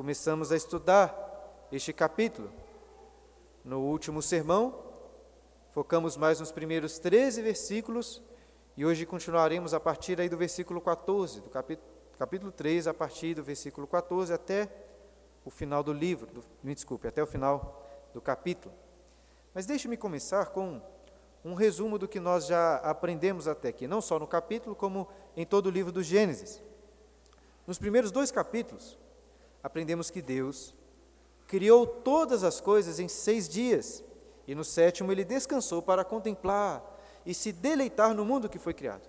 começamos a estudar este capítulo. No último sermão, focamos mais nos primeiros 13 versículos e hoje continuaremos a partir aí do versículo 14, do capítulo, capítulo 3, a partir do versículo 14 até o final do livro, do, me desculpe, até o final do capítulo. Mas deixe-me começar com um resumo do que nós já aprendemos até aqui, não só no capítulo, como em todo o livro do Gênesis. Nos primeiros dois capítulos, aprendemos que Deus criou todas as coisas em seis dias, e no sétimo ele descansou para contemplar e se deleitar no mundo que foi criado.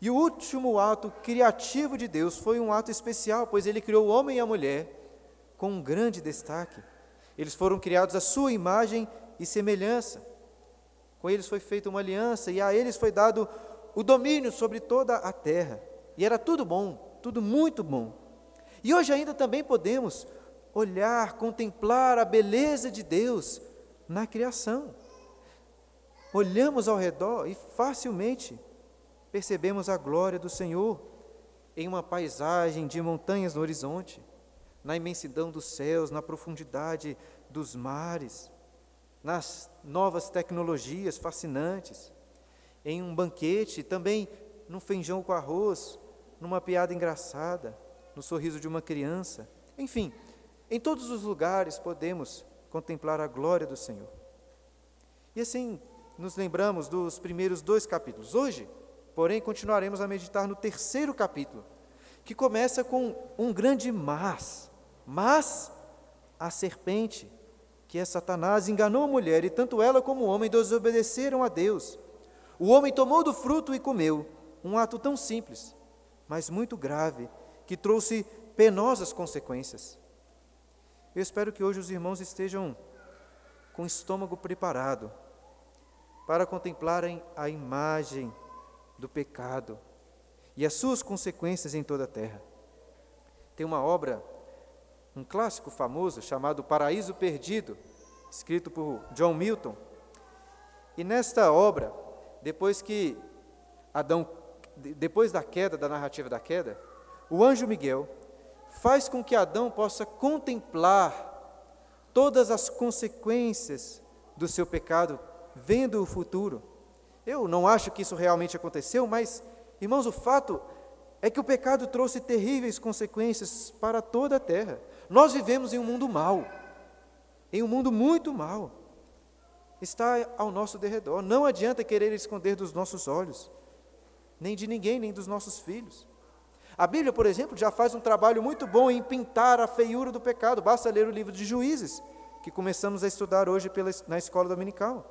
E o último ato criativo de Deus foi um ato especial, pois ele criou o homem e a mulher com um grande destaque. Eles foram criados à sua imagem e semelhança. Com eles foi feita uma aliança e a eles foi dado o domínio sobre toda a terra. E era tudo bom, tudo muito bom. E hoje ainda também podemos olhar, contemplar a beleza de Deus na criação. Olhamos ao redor e facilmente percebemos a glória do Senhor em uma paisagem de montanhas no horizonte, na imensidão dos céus, na profundidade dos mares nas novas tecnologias fascinantes, em um banquete, também num feijão com arroz, numa piada engraçada, no sorriso de uma criança. Enfim, em todos os lugares podemos contemplar a glória do Senhor. E assim nos lembramos dos primeiros dois capítulos. Hoje, porém, continuaremos a meditar no terceiro capítulo, que começa com um grande mas. Mas a serpente que é Satanás, enganou a mulher, e tanto ela como o homem desobedeceram a Deus. O homem tomou do fruto e comeu, um ato tão simples, mas muito grave, que trouxe penosas consequências. Eu espero que hoje os irmãos estejam com o estômago preparado para contemplarem a imagem do pecado e as suas consequências em toda a terra. Tem uma obra um clássico famoso chamado Paraíso Perdido, escrito por John Milton. E nesta obra, depois que Adão, depois da queda, da narrativa da queda, o anjo Miguel faz com que Adão possa contemplar todas as consequências do seu pecado, vendo o futuro. Eu não acho que isso realmente aconteceu, mas, irmãos, o fato é que o pecado trouxe terríveis consequências para toda a terra. Nós vivemos em um mundo mau, em um mundo muito mau. Está ao nosso derredor. Não adianta querer esconder dos nossos olhos, nem de ninguém, nem dos nossos filhos. A Bíblia, por exemplo, já faz um trabalho muito bom em pintar a feiura do pecado. Basta ler o livro de Juízes, que começamos a estudar hoje pela, na escola dominical.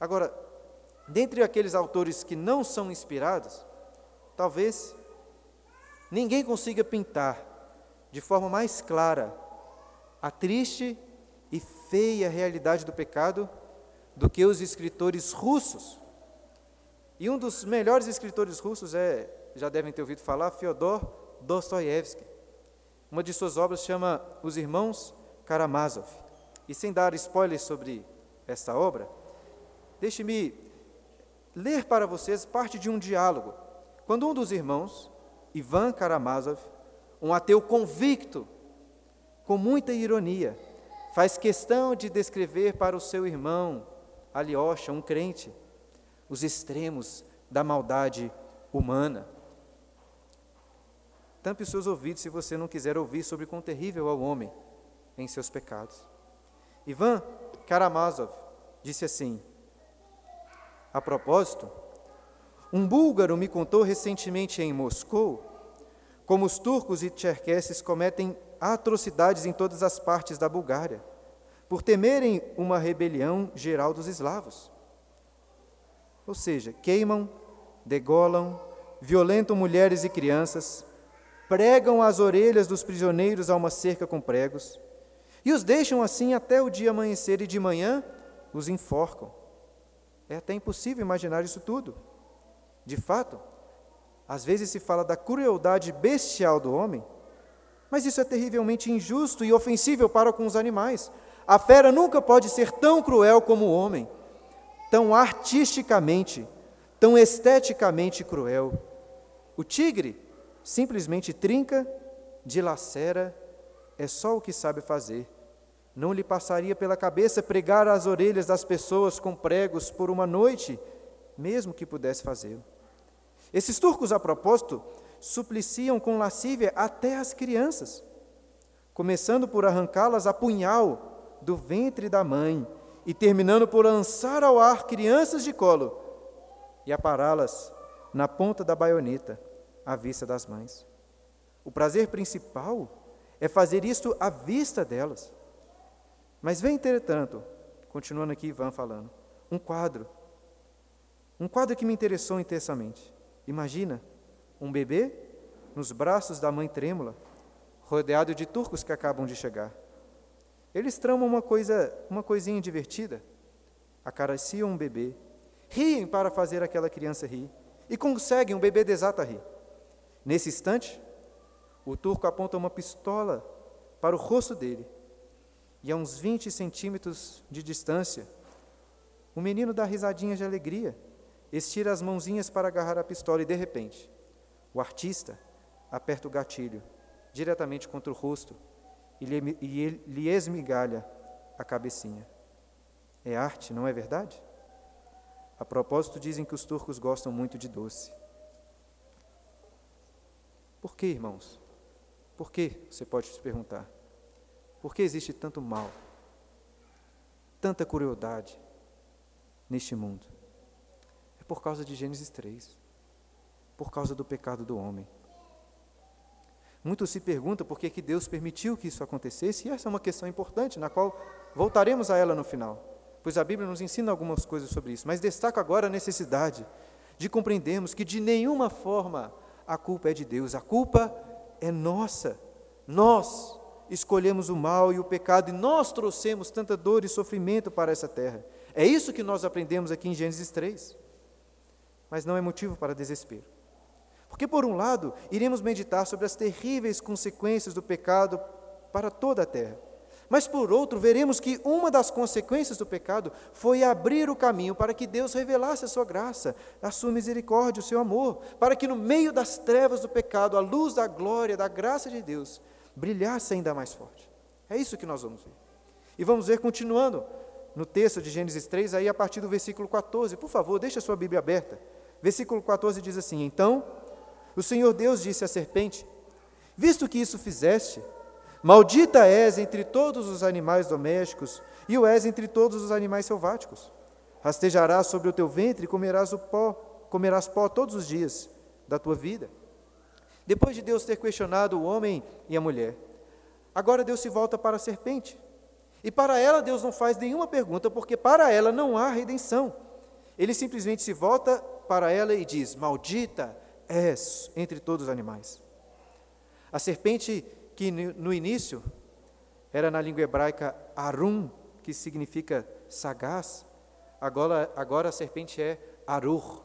Agora, dentre aqueles autores que não são inspirados, talvez ninguém consiga pintar de forma mais clara a triste e feia realidade do pecado do que os escritores russos. E um dos melhores escritores russos é, já devem ter ouvido falar, Fyodor Dostoiévski. Uma de suas obras chama Os Irmãos Karamazov. E sem dar spoilers sobre esta obra, deixe-me ler para vocês parte de um diálogo. Quando um dos irmãos, Ivan Karamazov, um ateu convicto, com muita ironia, faz questão de descrever para o seu irmão, Alyosha, um crente, os extremos da maldade humana. Tampe os seus ouvidos se você não quiser ouvir sobre quão terrível é o homem em seus pecados. Ivan Karamazov disse assim: A propósito, um búlgaro me contou recentemente em Moscou como os turcos e tcherquesses cometem atrocidades em todas as partes da Bulgária, por temerem uma rebelião geral dos eslavos. Ou seja, queimam, degolam, violentam mulheres e crianças, pregam as orelhas dos prisioneiros a uma cerca com pregos, e os deixam assim até o dia amanhecer, e de manhã os enforcam. É até impossível imaginar isso tudo. De fato, às vezes se fala da crueldade bestial do homem, mas isso é terrivelmente injusto e ofensível para com os animais. A fera nunca pode ser tão cruel como o homem, tão artisticamente, tão esteticamente cruel. O tigre simplesmente trinca, dilacera é só o que sabe fazer. Não lhe passaria pela cabeça pregar as orelhas das pessoas com pregos por uma noite, mesmo que pudesse fazê-lo. Esses turcos, a propósito, supliciam com lascívia até as crianças, começando por arrancá-las a punhal do ventre da mãe e terminando por lançar ao ar crianças de colo e apará-las na ponta da baioneta à vista das mães. O prazer principal é fazer isto à vista delas. Mas vem, entretanto, continuando aqui Ivan falando, um quadro. Um quadro que me interessou intensamente. Imagina um bebê nos braços da mãe trêmula, rodeado de turcos que acabam de chegar. Eles tramam uma coisa, uma coisinha divertida. Acariciam um bebê, riem para fazer aquela criança rir e conseguem um bebê desata a rir. Nesse instante, o turco aponta uma pistola para o rosto dele e a uns 20 centímetros de distância, o menino dá risadinhas de alegria, estira as mãozinhas para agarrar a pistola e, de repente, o artista aperta o gatilho diretamente contra o rosto e lhe, e lhe esmigalha a cabecinha. É arte, não é verdade? A propósito, dizem que os turcos gostam muito de doce. Por que, irmãos? Por que? Você pode se perguntar. Por que existe tanto mal, tanta crueldade neste mundo? É por causa de Gênesis 3, por causa do pecado do homem. Muitos se perguntam por que, que Deus permitiu que isso acontecesse, e essa é uma questão importante, na qual voltaremos a ela no final, pois a Bíblia nos ensina algumas coisas sobre isso, mas destaco agora a necessidade de compreendermos que de nenhuma forma a culpa é de Deus, a culpa é nossa. Nós escolhemos o mal e o pecado e nós trouxemos tanta dor e sofrimento para essa terra. É isso que nós aprendemos aqui em Gênesis 3. Mas não é motivo para desespero. Porque, por um lado, iremos meditar sobre as terríveis consequências do pecado para toda a terra. Mas, por outro, veremos que uma das consequências do pecado foi abrir o caminho para que Deus revelasse a sua graça, a sua misericórdia, o seu amor, para que no meio das trevas do pecado, a luz da glória, da graça de Deus, brilhasse ainda mais forte. É isso que nós vamos ver. E vamos ver continuando no texto de Gênesis 3, aí a partir do versículo 14. Por favor, deixe a sua Bíblia aberta. Versículo 14 diz assim: Então o Senhor Deus disse à serpente: Visto que isso fizeste, maldita és entre todos os animais domésticos e o és entre todos os animais selváticos. Rastejarás sobre o teu ventre e comerás o pó, comerás pó todos os dias da tua vida. Depois de Deus ter questionado o homem e a mulher, agora Deus se volta para a serpente. E para ela Deus não faz nenhuma pergunta, porque para ela não há redenção. Ele simplesmente se volta para ela e diz: Maldita és entre todos os animais. A serpente, que no início era na língua hebraica Arum, que significa sagaz, agora, agora a serpente é Arur,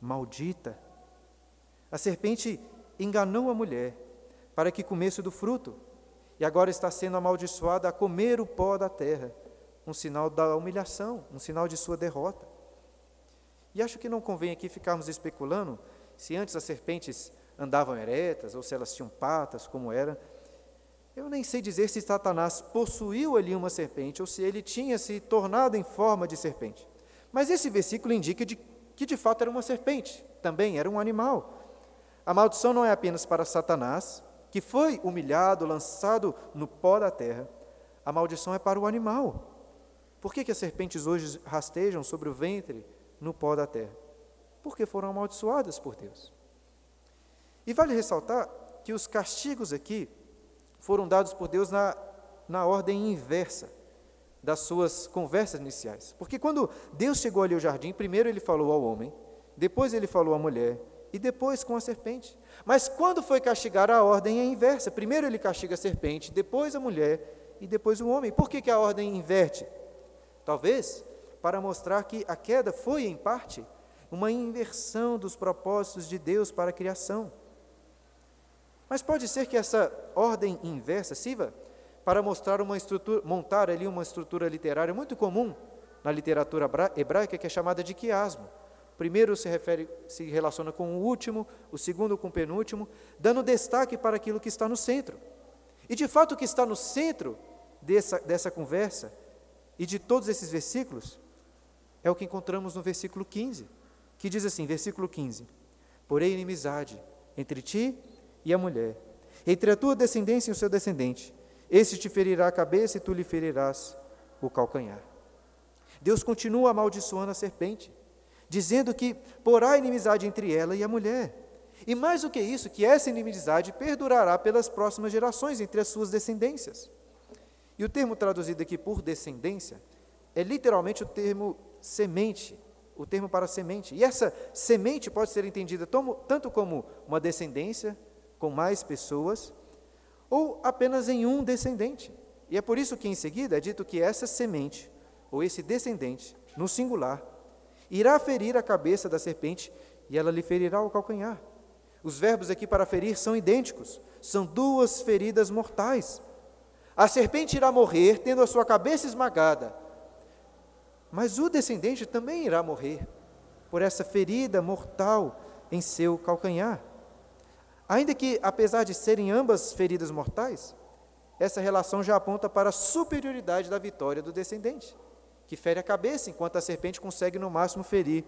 maldita. A serpente enganou a mulher para que comesse do fruto, e agora está sendo amaldiçoada a comer o pó da terra, um sinal da humilhação, um sinal de sua derrota. E acho que não convém aqui ficarmos especulando se antes as serpentes andavam eretas ou se elas tinham patas, como era. Eu nem sei dizer se Satanás possuiu ali uma serpente ou se ele tinha se tornado em forma de serpente. Mas esse versículo indica de, que de fato era uma serpente, também era um animal. A maldição não é apenas para Satanás, que foi humilhado, lançado no pó da terra. A maldição é para o animal. Por que, que as serpentes hoje rastejam sobre o ventre no pó da terra? Porque foram amaldiçoadas por Deus. E vale ressaltar que os castigos aqui foram dados por Deus na, na ordem inversa das suas conversas iniciais. Porque quando Deus chegou ali ao jardim, primeiro ele falou ao homem, depois ele falou à mulher, e depois com a serpente. Mas quando foi castigar, a ordem é inversa. Primeiro ele castiga a serpente, depois a mulher e depois o homem. Por que, que a ordem inverte? Talvez para mostrar que a queda foi, em parte, uma inversão dos propósitos de Deus para a criação. Mas pode ser que essa ordem inversa sirva para mostrar uma estrutura, montar ali uma estrutura literária muito comum na literatura hebraica, que é chamada de quiasmo. O primeiro se refere, se relaciona com o último, o segundo com o penúltimo, dando destaque para aquilo que está no centro. E de fato o que está no centro dessa, dessa conversa e de todos esses versículos é o que encontramos no versículo 15, que diz assim: versículo 15: Porém, inimizade entre ti e a mulher, entre a tua descendência e o seu descendente. Este te ferirá a cabeça e tu lhe ferirás o calcanhar. Deus continua amaldiçoando a serpente, dizendo que porá inimizade entre ela e a mulher. E mais do que isso, que essa inimizade perdurará pelas próximas gerações entre as suas descendências. E o termo traduzido aqui por descendência é literalmente o termo semente, o termo para semente. E essa semente pode ser entendida tanto como uma descendência, com mais pessoas, ou apenas em um descendente. E é por isso que em seguida é dito que essa semente, ou esse descendente, no singular, irá ferir a cabeça da serpente e ela lhe ferirá o calcanhar. Os verbos aqui para ferir são idênticos, são duas feridas mortais. A serpente irá morrer tendo a sua cabeça esmagada, mas o descendente também irá morrer por essa ferida mortal em seu calcanhar. Ainda que, apesar de serem ambas feridas mortais, essa relação já aponta para a superioridade da vitória do descendente, que fere a cabeça, enquanto a serpente consegue no máximo ferir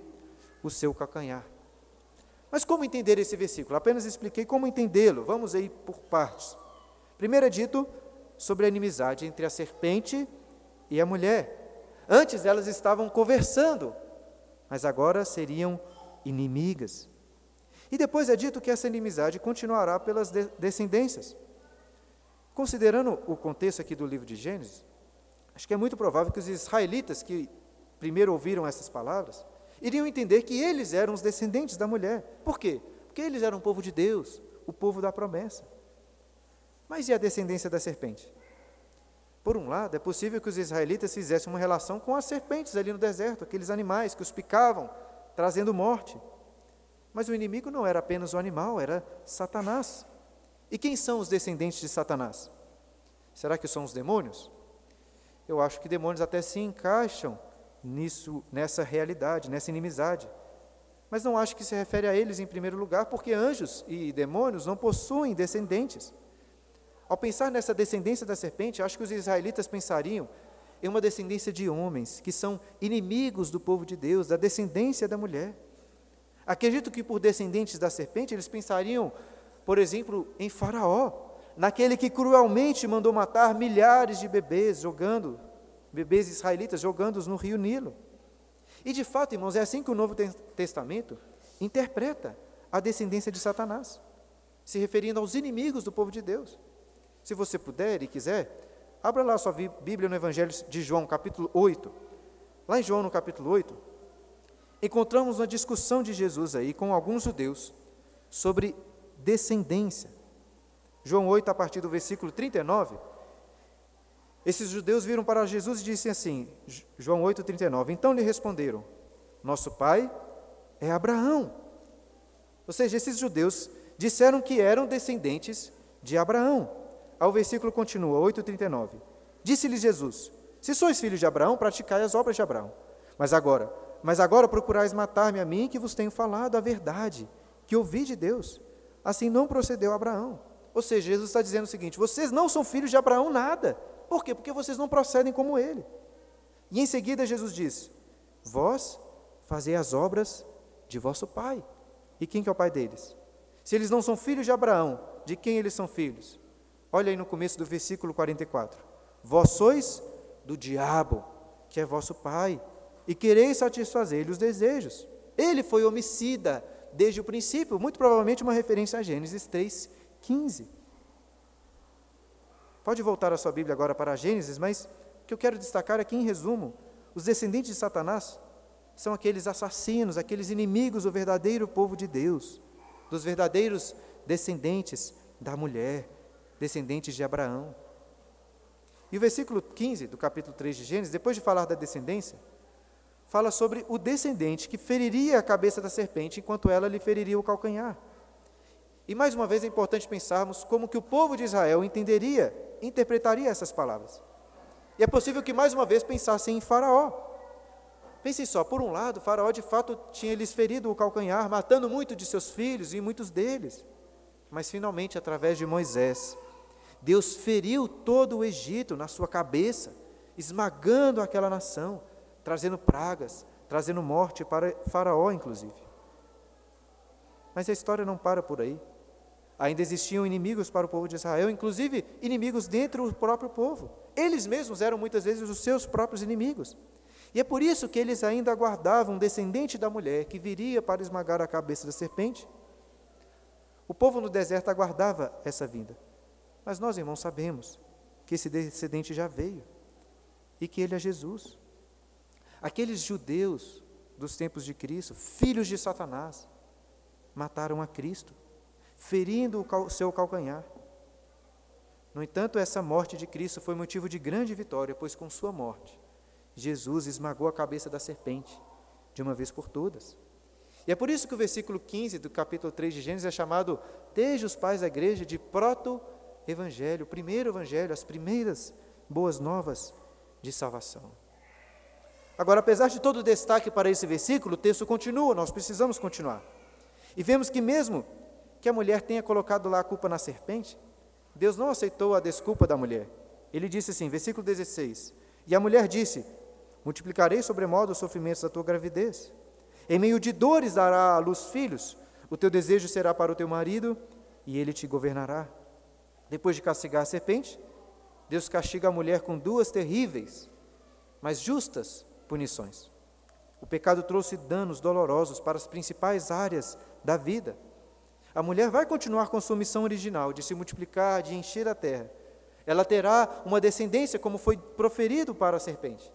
o seu calcanhar. Mas como entender esse versículo? Apenas expliquei como entendê-lo. Vamos aí por partes. Primeiro é dito sobre a inimizade entre a serpente e a mulher. Antes elas estavam conversando, mas agora seriam inimigas. E depois é dito que essa inimizade continuará pelas de descendências. Considerando o contexto aqui do livro de Gênesis, acho que é muito provável que os israelitas que primeiro ouviram essas palavras iriam entender que eles eram os descendentes da mulher. Por quê? Porque eles eram o povo de Deus, o povo da promessa. Mas e a descendência da serpente? Por um lado, é possível que os israelitas fizessem uma relação com as serpentes ali no deserto, aqueles animais que os picavam, trazendo morte. Mas o inimigo não era apenas o animal, era Satanás. E quem são os descendentes de Satanás? Será que são os demônios? Eu acho que demônios até se encaixam nisso, nessa realidade, nessa inimizade. Mas não acho que se refere a eles em primeiro lugar, porque anjos e demônios não possuem descendentes. Ao pensar nessa descendência da serpente, acho que os israelitas pensariam em uma descendência de homens que são inimigos do povo de Deus, da descendência da mulher. Acredito que por descendentes da serpente eles pensariam, por exemplo, em Faraó, naquele que cruelmente mandou matar milhares de bebês jogando, bebês israelitas jogando-os no rio Nilo. E de fato, irmãos, é assim que o Novo Testamento interpreta a descendência de Satanás, se referindo aos inimigos do povo de Deus. Se você puder e quiser, abra lá sua Bíblia no Evangelho de João, capítulo 8. Lá em João, no capítulo 8, encontramos uma discussão de Jesus aí com alguns judeus sobre descendência. João 8, a partir do versículo 39, esses judeus viram para Jesus e disseram assim, João 8, 39, então lhe responderam, nosso pai é Abraão. Ou seja, esses judeus disseram que eram descendentes de Abraão. Ao versículo continua, 8,39. Disse-lhe Jesus, se sois filhos de Abraão, praticai as obras de Abraão. Mas agora, mas agora procurais matar-me a mim, que vos tenho falado a verdade, que ouvi de Deus. Assim não procedeu Abraão. Ou seja, Jesus está dizendo o seguinte: vocês não são filhos de Abraão nada. Por quê? Porque vocês não procedem como ele. E em seguida Jesus diz: Vós fazei as obras de vosso pai. E quem que é o pai deles? Se eles não são filhos de Abraão, de quem eles são filhos? Olha aí no começo do versículo 44. Vós sois do diabo, que é vosso pai, e quereis satisfazer-lhe os desejos. Ele foi homicida desde o princípio, muito provavelmente uma referência a Gênesis 3, 15. Pode voltar a sua Bíblia agora para Gênesis, mas o que eu quero destacar aqui em resumo: os descendentes de Satanás são aqueles assassinos, aqueles inimigos do verdadeiro povo de Deus, dos verdadeiros descendentes da mulher, descendentes de Abraão. E o versículo 15 do capítulo 3 de Gênesis, depois de falar da descendência, fala sobre o descendente que feriria a cabeça da serpente enquanto ela lhe feriria o calcanhar. E mais uma vez é importante pensarmos como que o povo de Israel entenderia, interpretaria essas palavras. E é possível que mais uma vez pensassem em Faraó. Pensem só, por um lado, Faraó de fato tinha lhes ferido o calcanhar, matando muito de seus filhos e muitos deles. Mas finalmente, através de Moisés, Deus feriu todo o Egito na sua cabeça, esmagando aquela nação, trazendo pragas, trazendo morte para Faraó, inclusive. Mas a história não para por aí. Ainda existiam inimigos para o povo de Israel, inclusive inimigos dentro do próprio povo. Eles mesmos eram muitas vezes os seus próprios inimigos. E é por isso que eles ainda aguardavam um descendente da mulher que viria para esmagar a cabeça da serpente. O povo no deserto aguardava essa vinda. Mas nós, irmãos, sabemos que esse descendente já veio e que ele é Jesus. Aqueles judeus dos tempos de Cristo, filhos de Satanás, mataram a Cristo, ferindo o seu calcanhar. No entanto, essa morte de Cristo foi motivo de grande vitória, pois com sua morte, Jesus esmagou a cabeça da serpente, de uma vez por todas. E é por isso que o versículo 15 do capítulo 3 de Gênesis é chamado, desde os pais da igreja, de proto-evangelho, o primeiro evangelho, as primeiras boas novas de salvação. Agora, apesar de todo o destaque para esse versículo, o texto continua, nós precisamos continuar. E vemos que, mesmo que a mulher tenha colocado lá a culpa na serpente, Deus não aceitou a desculpa da mulher. Ele disse assim, versículo 16: E a mulher disse: Multiplicarei sobremodo os sofrimentos da tua gravidez. Em meio de dores dará à luz filhos. O teu desejo será para o teu marido e ele te governará. Depois de castigar a serpente, Deus castiga a mulher com duas terríveis, mas justas punições. O pecado trouxe danos dolorosos para as principais áreas da vida. A mulher vai continuar com sua missão original de se multiplicar, de encher a terra. Ela terá uma descendência, como foi proferido para a serpente.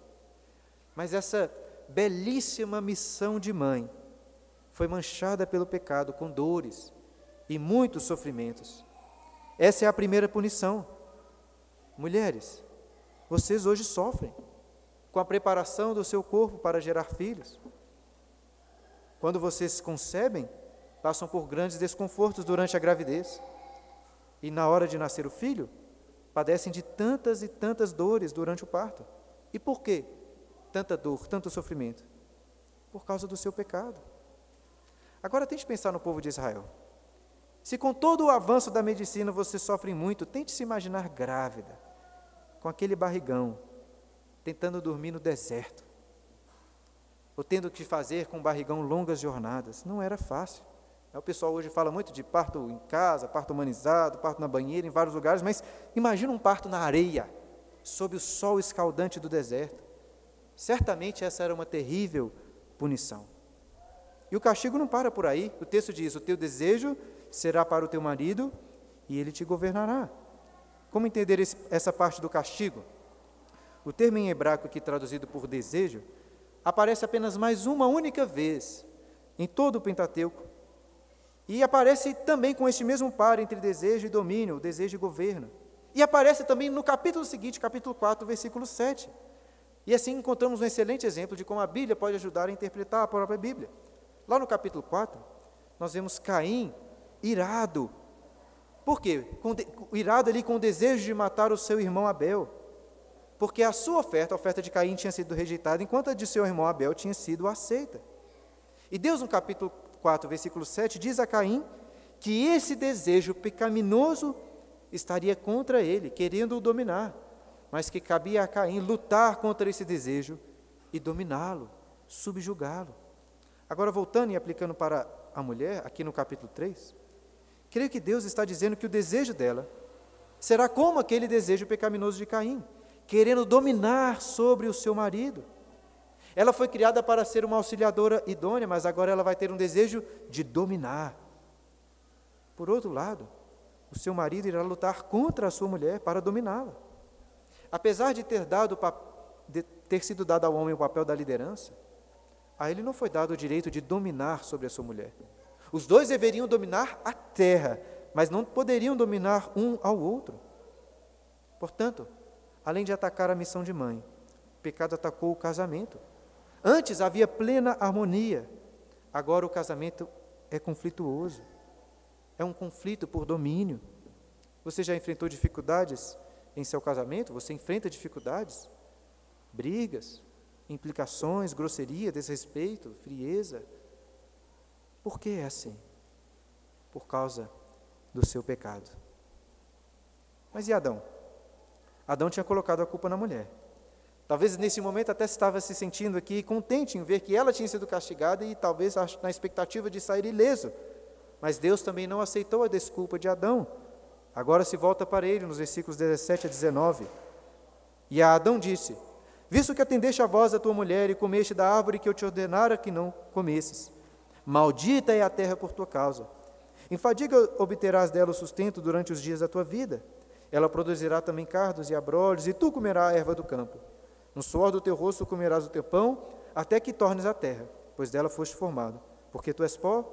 Mas essa belíssima missão de mãe foi manchada pelo pecado com dores e muitos sofrimentos. Essa é a primeira punição. Mulheres, vocês hoje sofrem com a preparação do seu corpo para gerar filhos. Quando vocês concebem, passam por grandes desconfortos durante a gravidez. E na hora de nascer o filho, padecem de tantas e tantas dores durante o parto. E por quê? Tanta dor, tanto sofrimento? Por causa do seu pecado. Agora tente pensar no povo de Israel. Se com todo o avanço da medicina você sofre muito, tente se imaginar grávida, com aquele barrigão, tentando dormir no deserto, ou tendo que fazer com o barrigão longas jornadas. Não era fácil. O pessoal hoje fala muito de parto em casa, parto humanizado, parto na banheira, em vários lugares, mas imagina um parto na areia, sob o sol escaldante do deserto. Certamente essa era uma terrível punição. E o castigo não para por aí. O texto diz: O teu desejo será para o teu marido e ele te governará. Como entender esse, essa parte do castigo? O termo em hebraico aqui traduzido por desejo aparece apenas mais uma única vez em todo o Pentateuco. E aparece também com este mesmo par entre desejo e domínio, desejo e governo. E aparece também no capítulo seguinte, capítulo 4, versículo 7. E assim encontramos um excelente exemplo de como a Bíblia pode ajudar a interpretar a própria Bíblia. Lá no capítulo 4, nós vemos Caim irado. Por quê? irado ali com o desejo de matar o seu irmão Abel. Porque a sua oferta, a oferta de Caim, tinha sido rejeitada, enquanto a de seu irmão Abel tinha sido aceita. E Deus, no capítulo 4, versículo 7, diz a Caim que esse desejo pecaminoso estaria contra ele, querendo o dominar mas que cabia a Caim lutar contra esse desejo e dominá-lo, subjugá-lo. Agora, voltando e aplicando para a mulher, aqui no capítulo 3, creio que Deus está dizendo que o desejo dela será como aquele desejo pecaminoso de Caim, querendo dominar sobre o seu marido. Ela foi criada para ser uma auxiliadora idônea, mas agora ela vai ter um desejo de dominar. Por outro lado, o seu marido irá lutar contra a sua mulher para dominá-la. Apesar de ter, dado, de ter sido dado ao homem o papel da liderança, a ele não foi dado o direito de dominar sobre a sua mulher. Os dois deveriam dominar a terra, mas não poderiam dominar um ao outro. Portanto, além de atacar a missão de mãe, o pecado atacou o casamento. Antes havia plena harmonia, agora o casamento é conflituoso. É um conflito por domínio. Você já enfrentou dificuldades em seu casamento, você enfrenta dificuldades, brigas, implicações, grosseria, desrespeito, frieza. Por que é assim? Por causa do seu pecado. Mas e Adão? Adão tinha colocado a culpa na mulher. Talvez nesse momento até estava se sentindo aqui contente em ver que ela tinha sido castigada e talvez na expectativa de sair ileso. Mas Deus também não aceitou a desculpa de Adão. Agora se volta para ele nos versículos 17 a 19. E a Adão disse: Visto que atendeste a voz da tua mulher e comeste da árvore que eu te ordenara que não comesses, maldita é a terra por tua causa. Em fadiga obterás dela o sustento durante os dias da tua vida. Ela produzirá também cardos e abrolhos, e tu comerás a erva do campo. No suor do teu rosto comerás o teu pão, até que tornes a terra, pois dela foste formado, porque tu és pó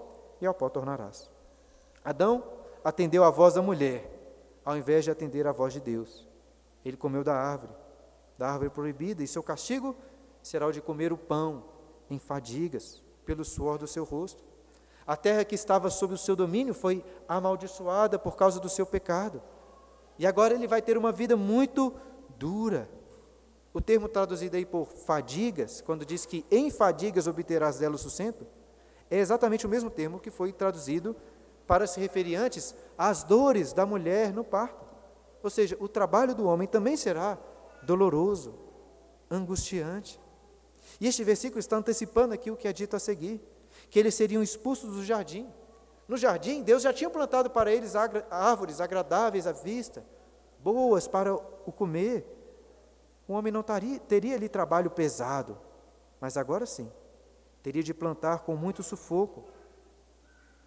e ao pó tornarás. Adão atendeu à voz da mulher, ao invés de atender à voz de Deus. Ele comeu da árvore, da árvore proibida, e seu castigo será o de comer o pão em fadigas, pelo suor do seu rosto. A terra que estava sob o seu domínio foi amaldiçoada por causa do seu pecado. E agora ele vai ter uma vida muito dura, o termo traduzido aí por fadigas, quando diz que em fadigas obterás dela o sustento, é exatamente o mesmo termo que foi traduzido para se referir antes às dores da mulher no parto. Ou seja, o trabalho do homem também será doloroso, angustiante. E este versículo está antecipando aqui o que é dito a seguir: que eles seriam expulsos do jardim. No jardim, Deus já tinha plantado para eles árvores agradáveis à vista, boas para o comer, o homem não taria, teria ali trabalho pesado, mas agora sim, teria de plantar com muito sufoco,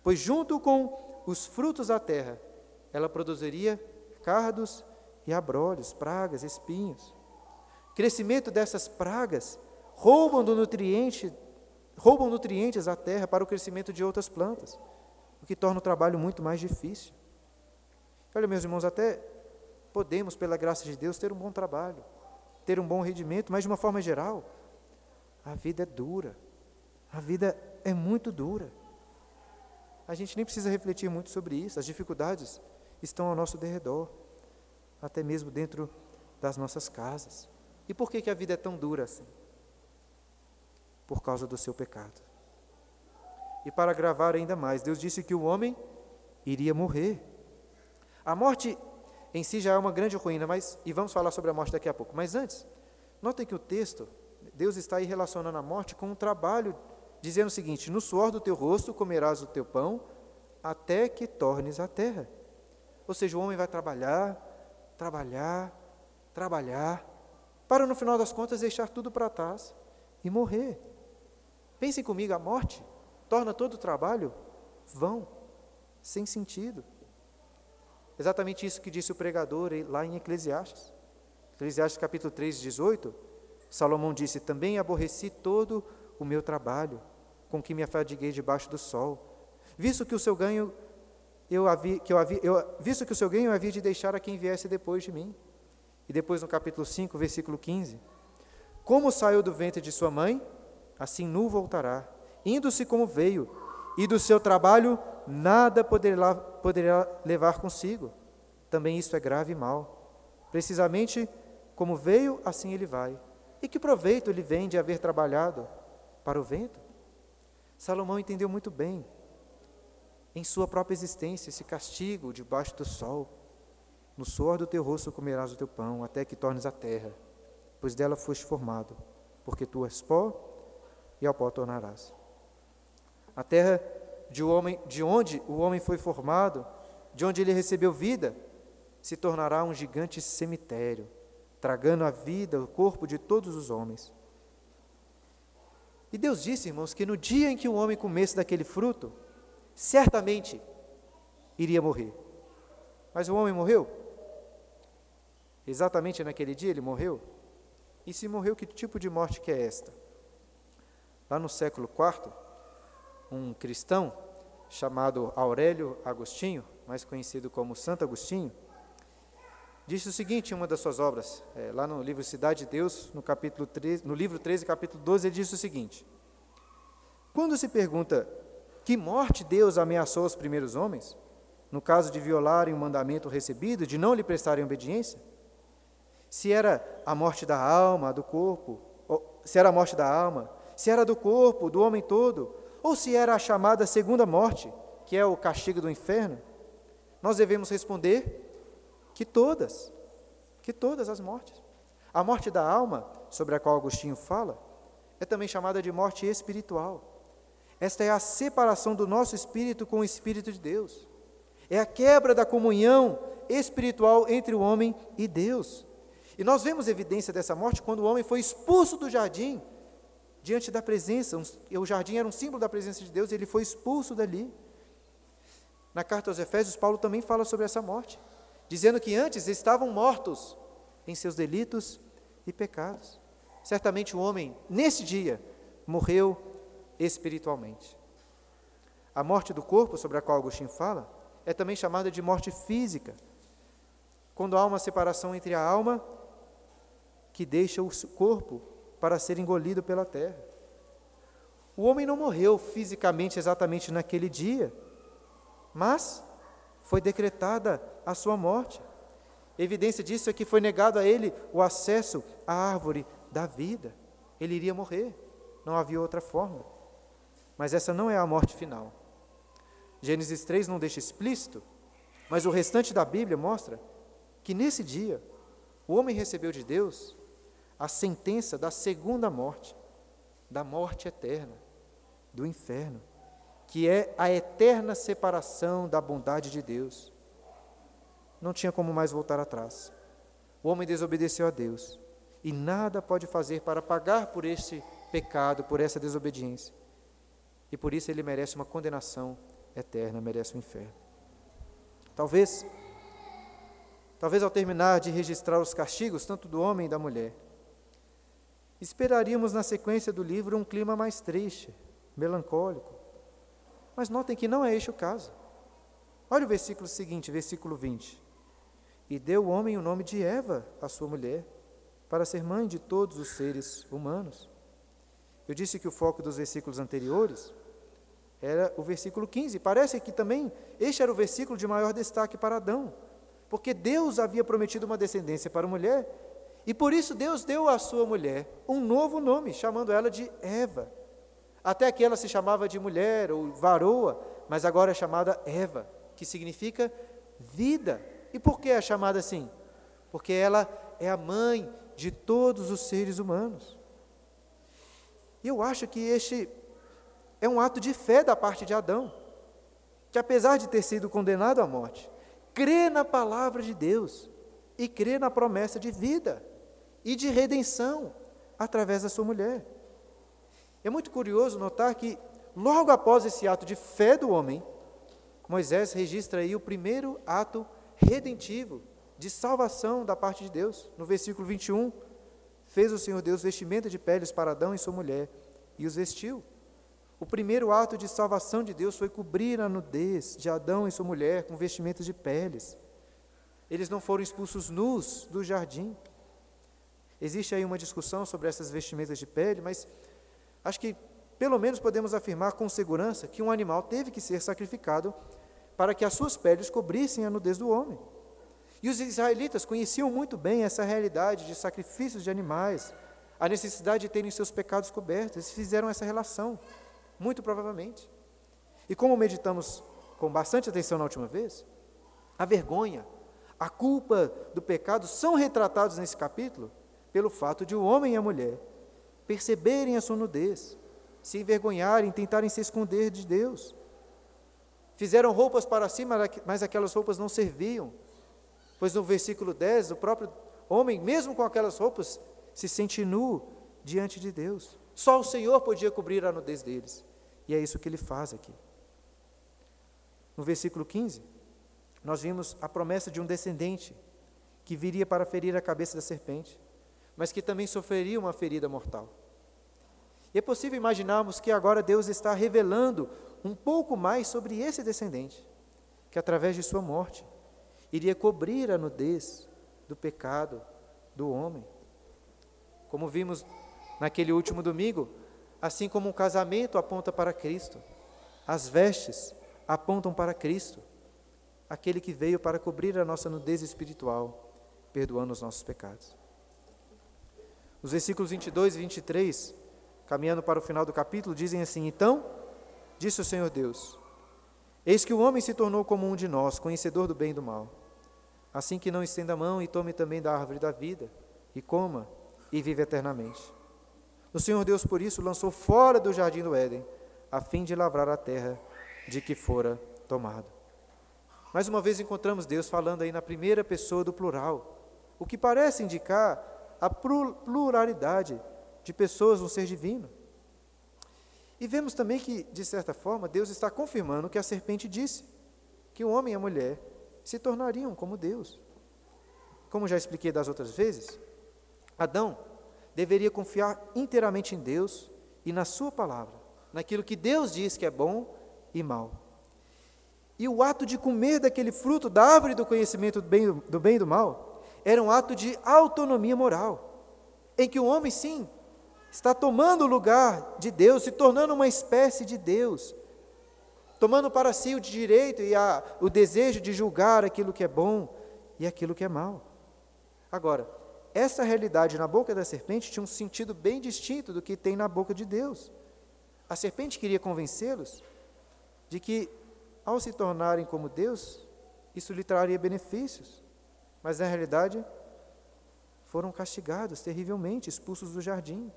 pois junto com os frutos da terra, ela produziria cardos e abrolhos, pragas, espinhos. Crescimento dessas pragas roubam do nutriente, roubam nutrientes à terra para o crescimento de outras plantas, o que torna o trabalho muito mais difícil. Olha, meus irmãos, até podemos, pela graça de Deus, ter um bom trabalho ter um bom rendimento, mas de uma forma geral, a vida é dura. A vida é muito dura. A gente nem precisa refletir muito sobre isso, as dificuldades estão ao nosso derredor, até mesmo dentro das nossas casas. E por que, que a vida é tão dura assim? Por causa do seu pecado. E para agravar ainda mais, Deus disse que o homem iria morrer. A morte em si já é uma grande ruína, mas e vamos falar sobre a morte daqui a pouco. Mas antes, notem que o texto, Deus está aí relacionando a morte com um trabalho, dizendo o seguinte: No suor do teu rosto comerás o teu pão, até que tornes a terra. Ou seja, o homem vai trabalhar, trabalhar, trabalhar, para no final das contas deixar tudo para trás e morrer. Pensem comigo, a morte torna todo o trabalho vão, sem sentido. Exatamente isso que disse o pregador lá em Eclesiastes. Eclesiastes capítulo 3, 18, Salomão disse: Também aborreci todo o meu trabalho, com que me afadiguei debaixo do sol, visto que o seu ganho eu havia, que eu havia, eu, visto que o seu ganho eu havia de deixar a quem viesse depois de mim. E depois no capítulo 5, versículo 15: Como saiu do ventre de sua mãe, assim nu voltará, indo-se como veio, e do seu trabalho nada poderá, poderá levar consigo. Também isso é grave e mal. Precisamente como veio, assim ele vai. E que proveito ele vem de haver trabalhado para o vento? Salomão entendeu muito bem, em sua própria existência, esse castigo debaixo do sol. No suor do teu rosto comerás o teu pão, até que tornes a terra, pois dela foste formado, porque tu és pó e ao pó tornarás. A terra de, homem, de onde o homem foi formado, de onde ele recebeu vida, se tornará um gigante cemitério, tragando a vida, o corpo de todos os homens. E Deus disse, irmãos, que no dia em que o homem comesse daquele fruto, certamente iria morrer. Mas o homem morreu? Exatamente naquele dia ele morreu? E se morreu, que tipo de morte que é esta? Lá no século IV, um cristão chamado Aurélio Agostinho, mais conhecido como Santo Agostinho, disse o seguinte em uma das suas obras, é, lá no livro Cidade de Deus, no, capítulo 13, no livro 13, capítulo 12, ele disse o seguinte: Quando se pergunta que morte Deus ameaçou aos primeiros homens, no caso de violarem o mandamento recebido, de não lhe prestarem obediência, se era a morte da alma, do corpo, se era a morte da alma, se era do corpo, do homem todo, ou se era a chamada segunda morte, que é o castigo do inferno, nós devemos responder que todas, que todas as mortes. A morte da alma, sobre a qual Agostinho fala, é também chamada de morte espiritual. Esta é a separação do nosso espírito com o espírito de Deus. É a quebra da comunhão espiritual entre o homem e Deus. E nós vemos evidência dessa morte quando o homem foi expulso do jardim, diante da presença. O jardim era um símbolo da presença de Deus e ele foi expulso dali. Na carta aos Efésios, Paulo também fala sobre essa morte, dizendo que antes estavam mortos em seus delitos e pecados. Certamente o homem, nesse dia, morreu espiritualmente. A morte do corpo, sobre a qual Agostinho fala, é também chamada de morte física, quando há uma separação entre a alma que deixa o corpo para ser engolido pela terra. O homem não morreu fisicamente exatamente naquele dia, mas foi decretada a sua morte. Evidência disso é que foi negado a ele o acesso à árvore da vida. Ele iria morrer, não havia outra forma. Mas essa não é a morte final. Gênesis 3 não deixa explícito, mas o restante da Bíblia mostra que nesse dia o homem recebeu de Deus a sentença da segunda morte, da morte eterna, do inferno, que é a eterna separação da bondade de Deus. Não tinha como mais voltar atrás. O homem desobedeceu a Deus e nada pode fazer para pagar por este pecado, por essa desobediência. E por isso ele merece uma condenação eterna, merece o um inferno. Talvez, talvez ao terminar de registrar os castigos, tanto do homem e da mulher, esperaríamos na sequência do livro um clima mais triste, melancólico. Mas notem que não é este o caso. Olha o versículo seguinte, versículo 20. E deu o homem o nome de Eva, a sua mulher, para ser mãe de todos os seres humanos. Eu disse que o foco dos versículos anteriores era o versículo 15. Parece que também este era o versículo de maior destaque para Adão, porque Deus havia prometido uma descendência para a mulher e por isso Deus deu à sua mulher um novo nome, chamando ela de Eva. Até que ela se chamava de mulher ou varoa, mas agora é chamada Eva, que significa vida. E por que é chamada assim? Porque ela é a mãe de todos os seres humanos. E eu acho que este é um ato de fé da parte de Adão, que apesar de ter sido condenado à morte, crê na palavra de Deus e crê na promessa de vida e de redenção através da sua mulher. É muito curioso notar que, logo após esse ato de fé do homem, Moisés registra aí o primeiro ato redentivo de salvação da parte de Deus. No versículo 21, fez o Senhor Deus vestimenta de peles para Adão e sua mulher e os vestiu. O primeiro ato de salvação de Deus foi cobrir a nudez de Adão e sua mulher com vestimentas de peles. Eles não foram expulsos nus do jardim. Existe aí uma discussão sobre essas vestimentas de pele, mas acho que pelo menos podemos afirmar com segurança que um animal teve que ser sacrificado para que as suas peles cobrissem a nudez do homem. E os israelitas conheciam muito bem essa realidade de sacrifícios de animais, a necessidade de terem seus pecados cobertos, eles fizeram essa relação, muito provavelmente. E como meditamos com bastante atenção na última vez, a vergonha, a culpa do pecado são retratados nesse capítulo pelo fato de o homem e a mulher perceberem a sua nudez, se envergonharem, tentarem se esconder de Deus. Fizeram roupas para si, mas aquelas roupas não serviam. Pois no versículo 10, o próprio homem, mesmo com aquelas roupas, se sente nu diante de Deus. Só o Senhor podia cobrir a nudez deles. E é isso que ele faz aqui. No versículo 15, nós vimos a promessa de um descendente que viria para ferir a cabeça da serpente mas que também sofreria uma ferida mortal. E é possível imaginarmos que agora Deus está revelando um pouco mais sobre esse descendente, que através de sua morte iria cobrir a nudez do pecado do homem. Como vimos naquele último domingo, assim como um casamento aponta para Cristo, as vestes apontam para Cristo, aquele que veio para cobrir a nossa nudez espiritual, perdoando os nossos pecados. Os versículos 22 e 23, caminhando para o final do capítulo, dizem assim: Então, disse o Senhor Deus: Eis que o homem se tornou como um de nós, conhecedor do bem e do mal. assim que não estenda a mão e tome também da árvore da vida, e coma, e vive eternamente. O Senhor Deus, por isso, lançou fora do jardim do Éden, a fim de lavrar a terra de que fora tomado. Mais uma vez encontramos Deus falando aí na primeira pessoa do plural, o que parece indicar a pluralidade de pessoas no ser divino. E vemos também que, de certa forma, Deus está confirmando o que a serpente disse, que o homem e a mulher se tornariam como Deus. Como já expliquei das outras vezes, Adão deveria confiar inteiramente em Deus e na Sua palavra, naquilo que Deus diz que é bom e mal. E o ato de comer daquele fruto da árvore do conhecimento do bem, do bem e do mal era um ato de autonomia moral, em que o homem, sim, está tomando o lugar de Deus, se tornando uma espécie de Deus, tomando para si o direito e a, o desejo de julgar aquilo que é bom e aquilo que é mal. Agora, essa realidade na boca da serpente tinha um sentido bem distinto do que tem na boca de Deus. A serpente queria convencê-los de que, ao se tornarem como Deus, isso lhe traria benefícios, mas na realidade foram castigados terrivelmente, expulsos do jardim.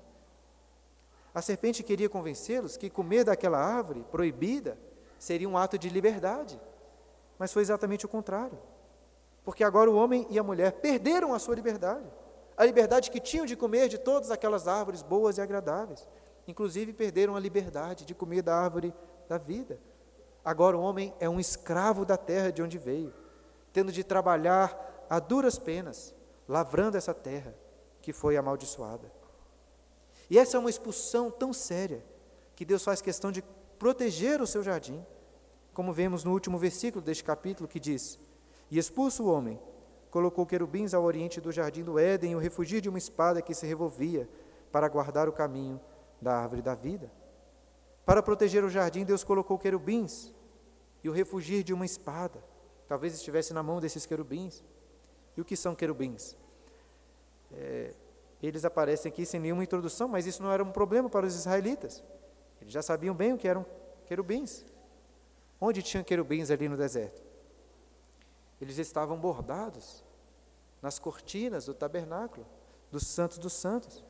A serpente queria convencê-los que comer daquela árvore proibida seria um ato de liberdade. Mas foi exatamente o contrário. Porque agora o homem e a mulher perderam a sua liberdade. A liberdade que tinham de comer de todas aquelas árvores boas e agradáveis. Inclusive perderam a liberdade de comer da árvore da vida. Agora o homem é um escravo da terra de onde veio, tendo de trabalhar a duras penas, lavrando essa terra que foi amaldiçoada. E essa é uma expulsão tão séria que Deus faz questão de proteger o seu jardim, como vemos no último versículo deste capítulo que diz: E expulso o homem, colocou querubins ao oriente do jardim do Éden o refugio de uma espada que se revolvia para guardar o caminho da árvore da vida. Para proteger o jardim, Deus colocou querubins e o refugir de uma espada. Talvez estivesse na mão desses querubins. E o que são querubins? É, eles aparecem aqui sem nenhuma introdução, mas isso não era um problema para os israelitas. Eles já sabiam bem o que eram querubins. Onde tinha querubins ali no deserto? Eles estavam bordados nas cortinas do tabernáculo, dos santos dos santos.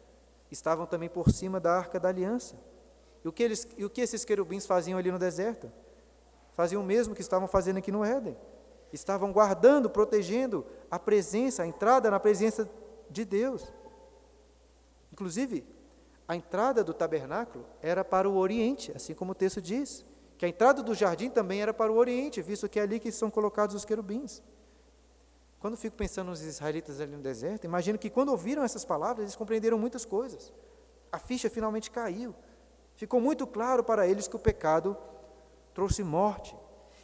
Estavam também por cima da arca da aliança. E o que, eles, e o que esses querubins faziam ali no deserto? Faziam o mesmo que estavam fazendo aqui no Éden. Estavam guardando, protegendo a presença, a entrada na presença de Deus. Inclusive, a entrada do tabernáculo era para o oriente, assim como o texto diz, que a entrada do jardim também era para o oriente, visto que é ali que são colocados os querubins. Quando fico pensando nos israelitas ali no deserto, imagino que quando ouviram essas palavras, eles compreenderam muitas coisas. A ficha finalmente caiu. Ficou muito claro para eles que o pecado trouxe morte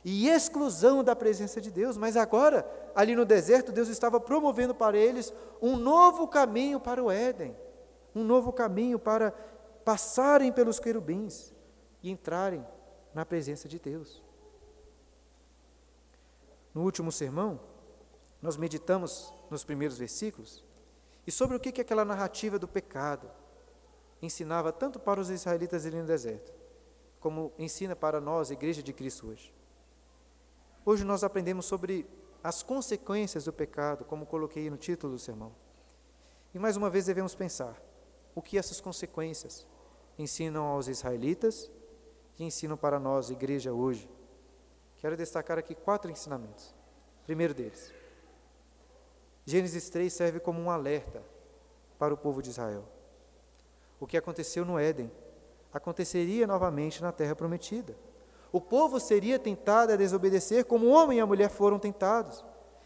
e exclusão da presença de Deus, mas agora, ali no deserto, Deus estava promovendo para eles um novo caminho para o Éden um novo caminho para passarem pelos querubins e entrarem na presença de Deus. No último sermão, nós meditamos nos primeiros versículos e sobre o que, que aquela narrativa do pecado ensinava tanto para os israelitas ali no deserto, como ensina para nós, Igreja de Cristo, hoje. Hoje nós aprendemos sobre as consequências do pecado, como coloquei no título do sermão. E mais uma vez devemos pensar: o que essas consequências ensinam aos israelitas e ensinam para nós, igreja, hoje. Quero destacar aqui quatro ensinamentos. Primeiro deles, Gênesis 3 serve como um alerta para o povo de Israel. O que aconteceu no Éden aconteceria novamente na terra prometida. O povo seria tentado a desobedecer como o homem e a mulher foram tentados.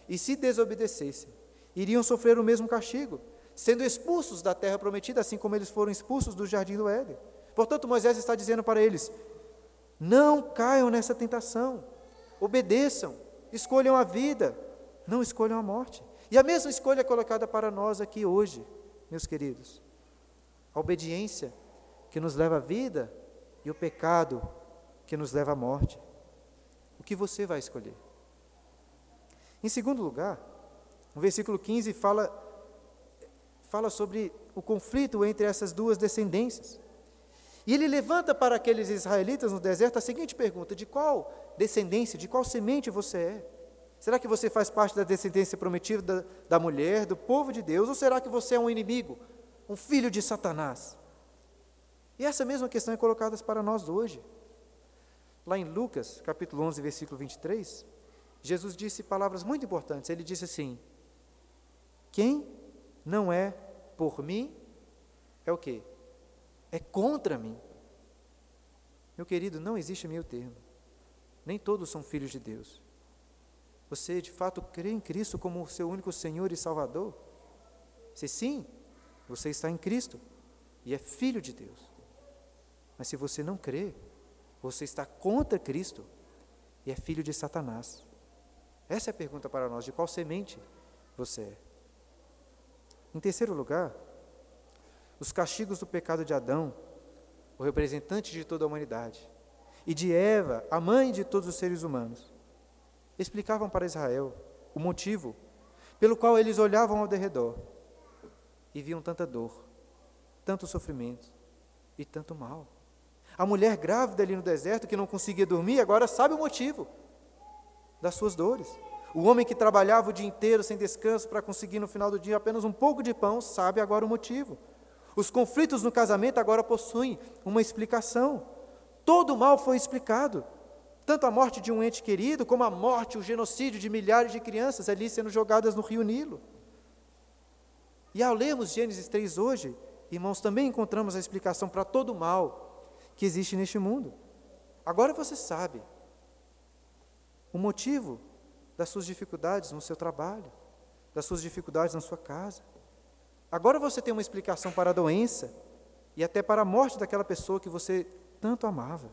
E se desobedecessem, iriam sofrer o mesmo castigo, sendo expulsos da terra prometida, assim como eles foram expulsos do jardim do Éden. Portanto, Moisés está dizendo para eles: não caiam nessa tentação, obedeçam, escolham a vida, não escolham a morte. E a mesma escolha é colocada para nós aqui hoje, meus queridos. A obediência que nos leva à vida e o pecado que nos leva à morte. O que você vai escolher? Em segundo lugar, o versículo 15 fala fala sobre o conflito entre essas duas descendências. E ele levanta para aqueles israelitas no deserto a seguinte pergunta: de qual descendência, de qual semente você é? Será que você faz parte da descendência prometida da, da mulher, do povo de Deus, ou será que você é um inimigo, um filho de Satanás? E essa mesma questão é colocada para nós hoje. Lá em Lucas, capítulo 11, versículo 23, Jesus disse palavras muito importantes. Ele disse assim: Quem não é por mim é o quê? É contra mim. Meu querido, não existe meio termo. Nem todos são filhos de Deus. Você de fato crê em Cristo como seu único Senhor e Salvador? Se sim, você está em Cristo e é filho de Deus. Mas se você não crê, você está contra Cristo e é filho de Satanás. Essa é a pergunta para nós: de qual semente você é? Em terceiro lugar, os castigos do pecado de Adão, o representante de toda a humanidade, e de Eva, a mãe de todos os seres humanos, explicavam para Israel o motivo pelo qual eles olhavam ao derredor e viam tanta dor, tanto sofrimento e tanto mal. A mulher grávida ali no deserto que não conseguia dormir, agora sabe o motivo das suas dores. O homem que trabalhava o dia inteiro sem descanso para conseguir no final do dia apenas um pouco de pão, sabe agora o motivo. Os conflitos no casamento agora possuem uma explicação. Todo o mal foi explicado. Tanto a morte de um ente querido, como a morte, o genocídio de milhares de crianças ali sendo jogadas no rio Nilo. E ao lermos Gênesis 3 hoje, irmãos, também encontramos a explicação para todo o mal que existe neste mundo. Agora você sabe o motivo das suas dificuldades no seu trabalho, das suas dificuldades na sua casa. Agora você tem uma explicação para a doença e até para a morte daquela pessoa que você tanto amava.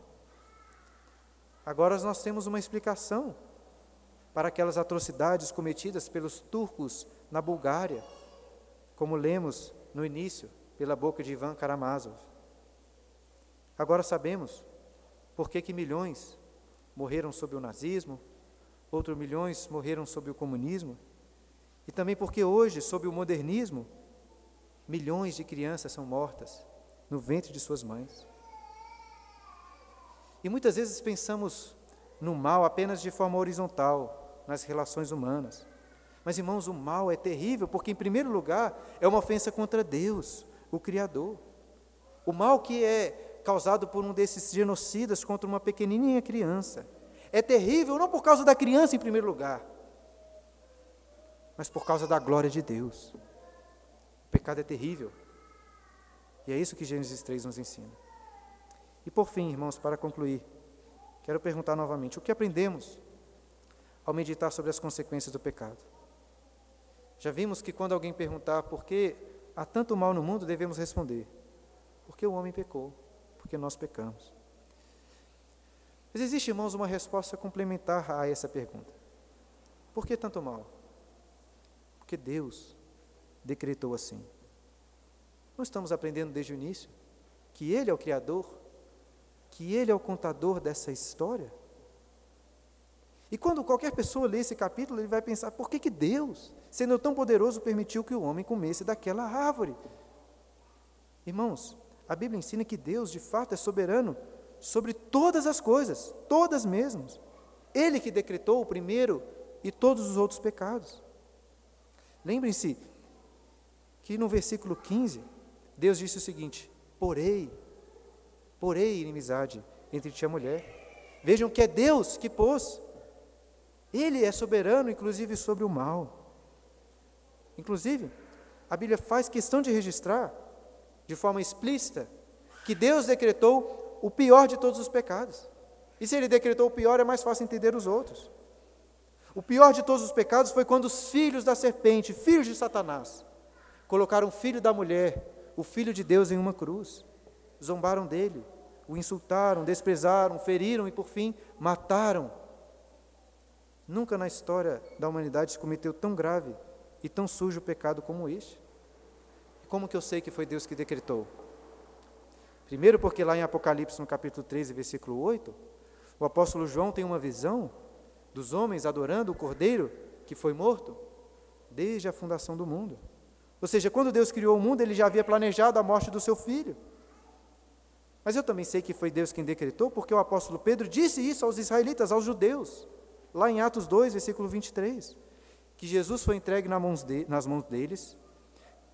Agora nós temos uma explicação para aquelas atrocidades cometidas pelos turcos na Bulgária, como lemos no início, pela boca de Ivan Karamazov. Agora sabemos por que, que milhões morreram sob o nazismo, outros milhões morreram sob o comunismo, e também porque hoje, sob o modernismo, milhões de crianças são mortas no ventre de suas mães. E muitas vezes pensamos no mal apenas de forma horizontal, nas relações humanas. Mas, irmãos, o mal é terrível porque, em primeiro lugar, é uma ofensa contra Deus, o Criador. O mal que é causado por um desses genocidas contra uma pequenininha criança. É terrível não por causa da criança em primeiro lugar, mas por causa da glória de Deus. O pecado é terrível. E é isso que Gênesis 3 nos ensina. E por fim, irmãos, para concluir, quero perguntar novamente: o que aprendemos ao meditar sobre as consequências do pecado? Já vimos que quando alguém perguntar por que há tanto mal no mundo, devemos responder: porque o homem pecou porque nós pecamos. Mas existe, irmãos, uma resposta complementar a essa pergunta. Por que tanto mal? Porque Deus decretou assim. Não estamos aprendendo desde o início que Ele é o Criador, que Ele é o contador dessa história? E quando qualquer pessoa lê esse capítulo, ele vai pensar: por que, que Deus, sendo tão poderoso, permitiu que o homem comesse daquela árvore? Irmãos, a Bíblia ensina que Deus, de fato, é soberano sobre todas as coisas, todas mesmas. Ele que decretou o primeiro e todos os outros pecados. Lembrem-se que no versículo 15, Deus disse o seguinte: Porei, porei inimizade entre ti e a mulher. Vejam que é Deus que pôs. Ele é soberano, inclusive, sobre o mal. Inclusive, a Bíblia faz questão de registrar de forma explícita que Deus decretou o pior de todos os pecados. E se ele decretou o pior, é mais fácil entender os outros. O pior de todos os pecados foi quando os filhos da serpente, filhos de Satanás, colocaram o filho da mulher, o filho de Deus, em uma cruz. Zombaram dele, o insultaram, desprezaram, feriram e, por fim, mataram. Nunca na história da humanidade se cometeu tão grave e tão sujo pecado como este. Como que eu sei que foi Deus que decretou? Primeiro, porque lá em Apocalipse, no capítulo 13, versículo 8, o apóstolo João tem uma visão dos homens adorando o cordeiro que foi morto desde a fundação do mundo. Ou seja, quando Deus criou o mundo, ele já havia planejado a morte do seu filho. Mas eu também sei que foi Deus quem decretou, porque o apóstolo Pedro disse isso aos israelitas, aos judeus. lá em Atos 2, versículo 23, que Jesus foi entregue nas mãos, de, nas mãos deles,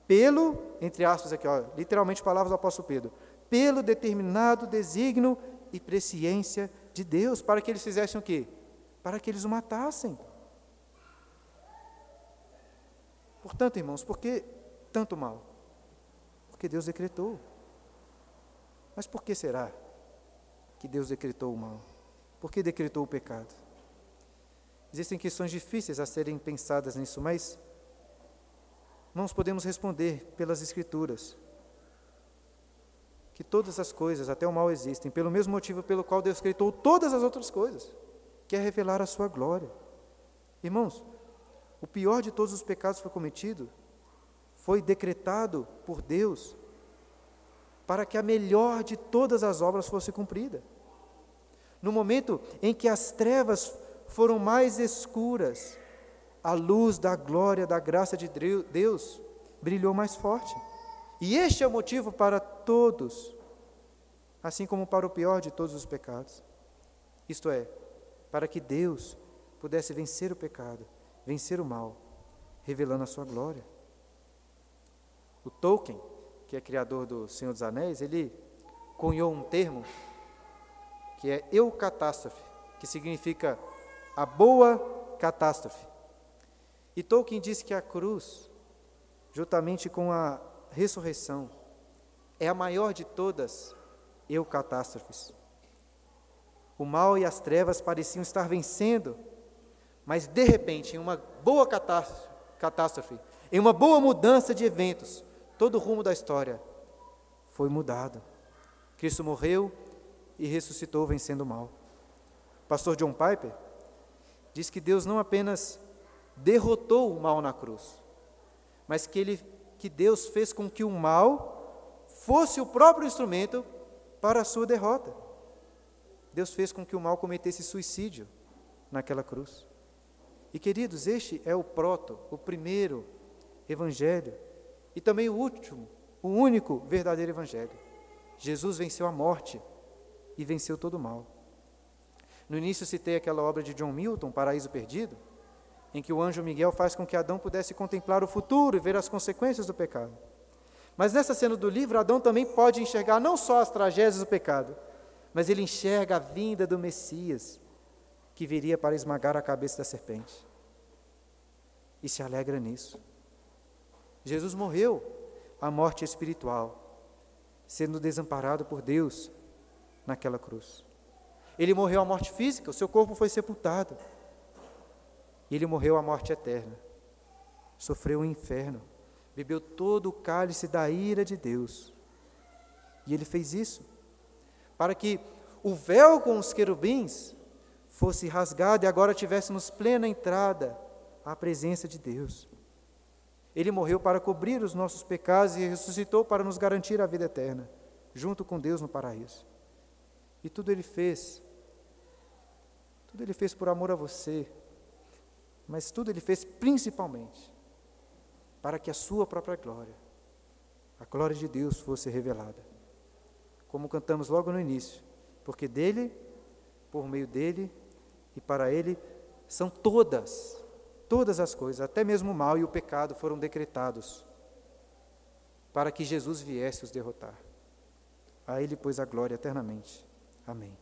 pelo, entre aspas aqui, ó, literalmente palavras do apóstolo Pedro, pelo determinado desígnio e presciência de Deus, para que eles fizessem o quê? Para que eles o matassem. Portanto, irmãos, por que tanto mal? Porque Deus decretou. Mas por que será que Deus decretou o mal? Por que decretou o pecado? Existem questões difíceis a serem pensadas nisso, mas nós podemos responder pelas Escrituras que todas as coisas, até o mal, existem, pelo mesmo motivo pelo qual Deus criou todas as outras coisas, que é revelar a sua glória. Irmãos, o pior de todos os pecados foi cometido, foi decretado por Deus para que a melhor de todas as obras fosse cumprida. No momento em que as trevas foram mais escuras, a luz da glória, da graça de Deus brilhou mais forte. E este é o motivo para todos, assim como para o pior de todos os pecados. Isto é, para que Deus pudesse vencer o pecado, vencer o mal, revelando a sua glória. O Tolkien, que é criador do Senhor dos Anéis, ele cunhou um termo que é eucatástrofe, que significa a boa catástrofe. E Tolkien diz que a cruz, juntamente com a ressurreição, é a maior de todas eucatástrofes. O mal e as trevas pareciam estar vencendo, mas de repente, em uma boa catástrofe, em uma boa mudança de eventos, todo o rumo da história foi mudado. Cristo morreu e ressuscitou vencendo o mal. Pastor John Piper diz que Deus não apenas derrotou o mal na cruz, mas que ele que Deus fez com que o mal fosse o próprio instrumento para a sua derrota. Deus fez com que o mal cometesse suicídio naquela cruz. E queridos, este é o proto, o primeiro evangelho e também o último, o único verdadeiro evangelho. Jesus venceu a morte e venceu todo o mal. No início citei aquela obra de John Milton, Paraíso Perdido, em que o anjo Miguel faz com que Adão pudesse contemplar o futuro e ver as consequências do pecado. Mas nessa cena do livro, Adão também pode enxergar não só as tragédias do pecado, mas ele enxerga a vinda do Messias, que viria para esmagar a cabeça da serpente. E se alegra nisso. Jesus morreu a morte espiritual, sendo desamparado por Deus naquela cruz. Ele morreu a morte física, o seu corpo foi sepultado. E ele morreu a morte eterna. Sofreu o inferno, bebeu todo o cálice da ira de Deus. E ele fez isso para que o véu com os querubins fosse rasgado e agora tivéssemos plena entrada à presença de Deus. Ele morreu para cobrir os nossos pecados e ressuscitou para nos garantir a vida eterna, junto com Deus no paraíso. E tudo ele fez, tudo ele fez por amor a você, mas tudo ele fez principalmente para que a sua própria glória, a glória de Deus, fosse revelada. Como cantamos logo no início, porque dele, por meio dele e para ele são todas, todas as coisas, até mesmo o mal e o pecado foram decretados para que Jesus viesse os derrotar. A ele, pois, a glória eternamente. Amém.